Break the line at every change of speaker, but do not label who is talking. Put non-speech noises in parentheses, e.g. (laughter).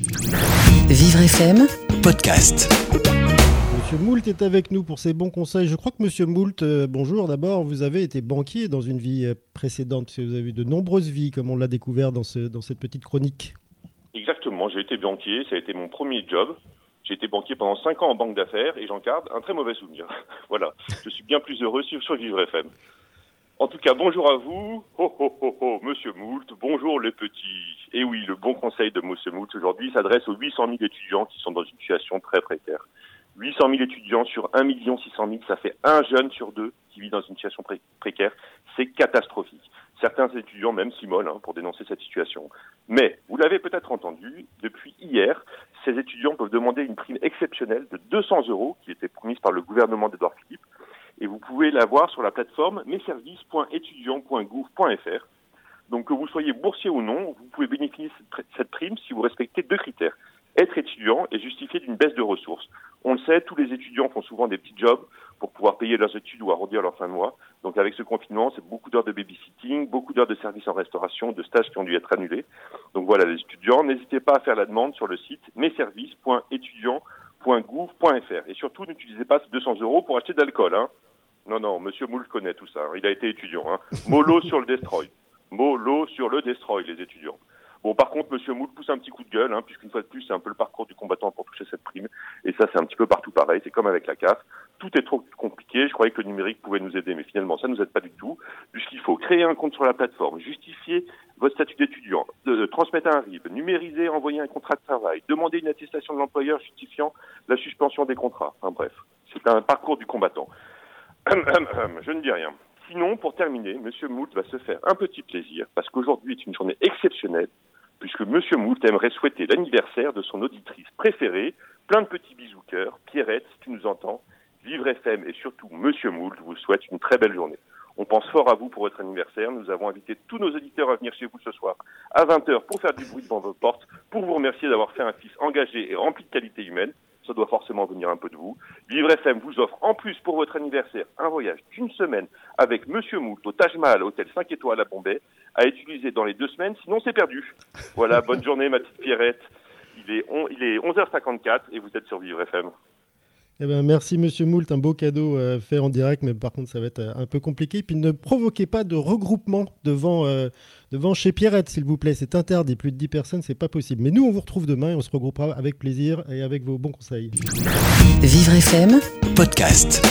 Vivre FM,
podcast.
Monsieur Moult est avec nous pour ses bons conseils. Je crois que Monsieur Moult, euh, bonjour d'abord, vous avez été banquier dans une vie euh, précédente. Vous avez eu de nombreuses vies, comme on l'a découvert dans, ce, dans cette petite chronique.
Exactement, j'ai été banquier, ça a été mon premier job. J'ai été banquier pendant 5 ans en banque d'affaires et j'en garde un très mauvais souvenir. (laughs) voilà, je suis bien plus heureux sur, sur Vivre FM. En tout cas, bonjour à vous. Oh, oh, oh, oh, Monsieur Moult, bonjour les petits. Et oui, le bon conseil de Monsieur Moult aujourd'hui s'adresse aux 800 000 étudiants qui sont dans une situation très précaire. 800 000 étudiants sur 1 600 000, ça fait un jeune sur deux qui vit dans une situation pré- précaire. C'est catastrophique. Certains étudiants même s'immolent hein, pour dénoncer cette situation. Mais, vous l'avez peut-être entendu, depuis hier, ces étudiants peuvent demander une prime exceptionnelle de 200 euros qui était promise par le gouvernement d'Edouard Philippe. Et vous pouvez la voir sur la plateforme messervices.étudiants.gouv.fr. Donc que vous soyez boursier ou non, vous pouvez bénéficier de cette- prime si vous respectez deux critères. Être étudiant et justifier d'une baisse de ressources. On le sait, tous les étudiants font souvent des petits jobs pour pouvoir payer leurs études ou arrondir leur fin de mois. Donc avec ce confinement, c'est beaucoup d'heures de babysitting, beaucoup d'heures de services en restauration, de stages qui ont dû être annulés. Donc voilà, les étudiants, n'hésitez pas à faire la demande sur le site messervices.étudiants.gouv.fr. Et surtout, n'utilisez pas ces 200 euros pour acheter de l'alcool. Hein. Non, non, Monsieur Moule connaît tout ça. hein. Il a été étudiant. Hein. Mollo sur le destroy. Mollo sur le destroy, les étudiants. Bon, par contre, Monsieur Moule pousse un petit coup de gueule, hein, puisqu'une fois de plus, c'est un peu le parcours du combattant pour toucher cette prime. Et ça, c'est un petit peu partout pareil. C'est comme avec la CAF. Tout est trop compliqué. Je croyais que le numérique pouvait nous aider, mais finalement, ça nous aide pas du tout, puisqu'il faut créer un compte sur la plateforme, justifier votre statut d'étudiant, de, transmettre un RIB, numériser, envoyer un contrat de travail, demander une attestation de l'employeur justifiant la suspension des contrats. Enfin bref, c'est un parcours du combattant. (coughs) Je ne dis rien. Sinon, pour terminer, Monsieur Moult va se faire un petit plaisir, parce qu'aujourd'hui est une journée exceptionnelle, puisque Monsieur Moult aimerait souhaiter l'anniversaire de son auditrice préférée. Plein de petits bisous cœur. Pierrette, si tu nous entends, Vivre FM et surtout Monsieur Moult vous souhaite une très belle journée. On pense fort à vous pour votre anniversaire. Nous avons invité tous nos auditeurs à venir chez vous ce soir à 20h pour faire du bruit devant vos portes, pour vous remercier d'avoir fait un fils engagé et rempli de qualité humaine. Ça doit forcément venir un peu de vous. Vivre FM vous offre en plus pour votre anniversaire un voyage d'une semaine avec Monsieur Moult au Taj Mahal, hôtel 5 étoiles à Bombay, à utiliser dans les deux semaines, sinon c'est perdu. Voilà, bonne journée ma petite Pierrette. Il est, on- il est 11h54 et vous êtes sur Vivre FM.
Eh ben, merci Monsieur Moult, un beau cadeau euh, fait en direct, mais par contre ça va être euh, un peu compliqué. Puis ne provoquez pas de regroupement devant, euh, devant chez Pierrette, s'il vous plaît. C'est interdit, plus de 10 personnes, c'est pas possible. Mais nous, on vous retrouve demain et on se regroupera avec plaisir et avec vos bons conseils.
Vivre FM,
Podcast.